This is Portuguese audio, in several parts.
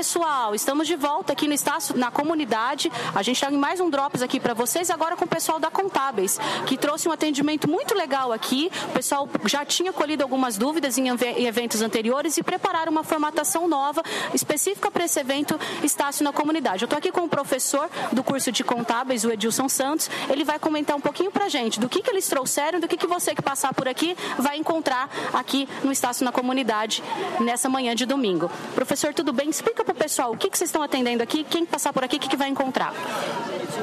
pessoal, estamos de volta aqui no Estácio, na comunidade. A gente está em mais um Drops aqui para vocês, agora com o pessoal da Contábeis, que trouxe um atendimento muito legal aqui. O pessoal já tinha colhido algumas dúvidas em eventos anteriores e prepararam uma formatação nova, específica para esse evento Estácio na comunidade. Eu estou aqui com o professor do curso de Contábeis, o Edilson Santos. Ele vai comentar um pouquinho para a gente do que, que eles trouxeram, do que, que você que passar por aqui vai encontrar aqui no Estácio na comunidade nessa manhã de domingo. Professor, tudo bem? Explica para o pessoal o que, que vocês estão atendendo aqui, quem passar por aqui, o que, que vai encontrar.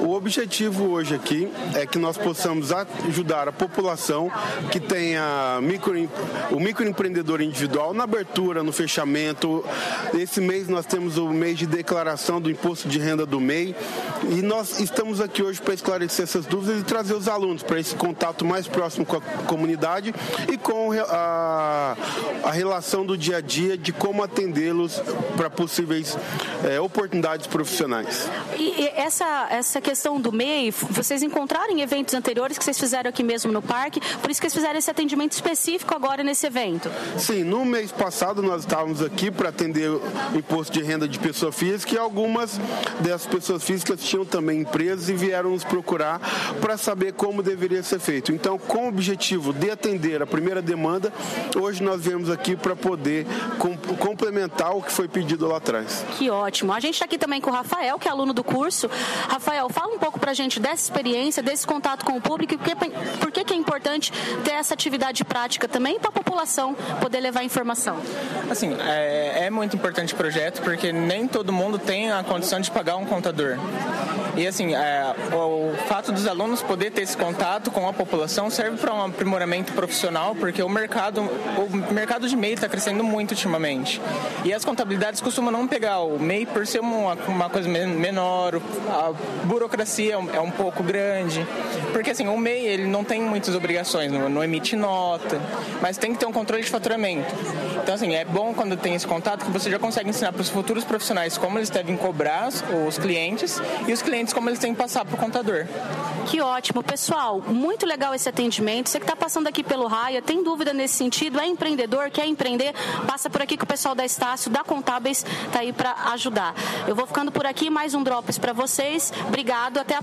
O objetivo hoje aqui é que nós possamos ajudar a população que tenha micro, o microempreendedor individual na abertura, no fechamento. Esse mês nós temos o mês de declaração do imposto de renda do MEI e nós estamos aqui hoje para esclarecer essas dúvidas e trazer os alunos para esse contato mais próximo com a comunidade e com a, a relação do dia a dia de como atendê-los para possíveis é, oportunidades profissionais. E, essa, essa questão do MEI, vocês encontraram em eventos anteriores que vocês fizeram aqui mesmo no parque, por isso que vocês fizeram esse atendimento específico agora nesse evento? Sim, no mês passado nós estávamos aqui para atender o imposto de renda de pessoa física e algumas dessas pessoas físicas tinham também empresas e vieram nos procurar para saber como deveria ser feito. Então, com o objetivo de atender a primeira demanda, hoje nós viemos aqui para poder complementar o que foi pedido lá atrás. Que ótimo. A gente está aqui também com o Rafael, que é aluno do curso. Rafael, fala um pouco para a gente dessa experiência, desse contato com o público e por que, que é importante ter essa atividade prática também para a população poder levar informação. Assim, é, é muito importante o projeto porque nem todo mundo tem a condição de pagar um contador. E assim, é, o fato dos alunos poder ter esse contato com a população serve para um aprimoramento profissional, porque o mercado, o mercado de MEI está crescendo muito ultimamente. E as contabilidades costumam não pegar o MEI por ser uma, uma coisa menor, a burocracia é um pouco grande. Porque assim, o MEI ele não tem muitas obrigações, não, não emite nota, mas tem que ter um controle de faturamento. Então assim, é bom quando tem esse contato que você já consegue ensinar para os futuros profissionais como eles devem cobrar os clientes e os clientes como eles têm que passar para o contador. Que ótimo. Pessoal, muito legal esse atendimento. Você que está passando aqui pelo Raia, tem dúvida nesse sentido, é empreendedor, quer empreender, passa por aqui que o pessoal da Estácio, da Contábeis, está aí para ajudar. Eu vou ficando por aqui, mais um Drops para vocês. Obrigado, até a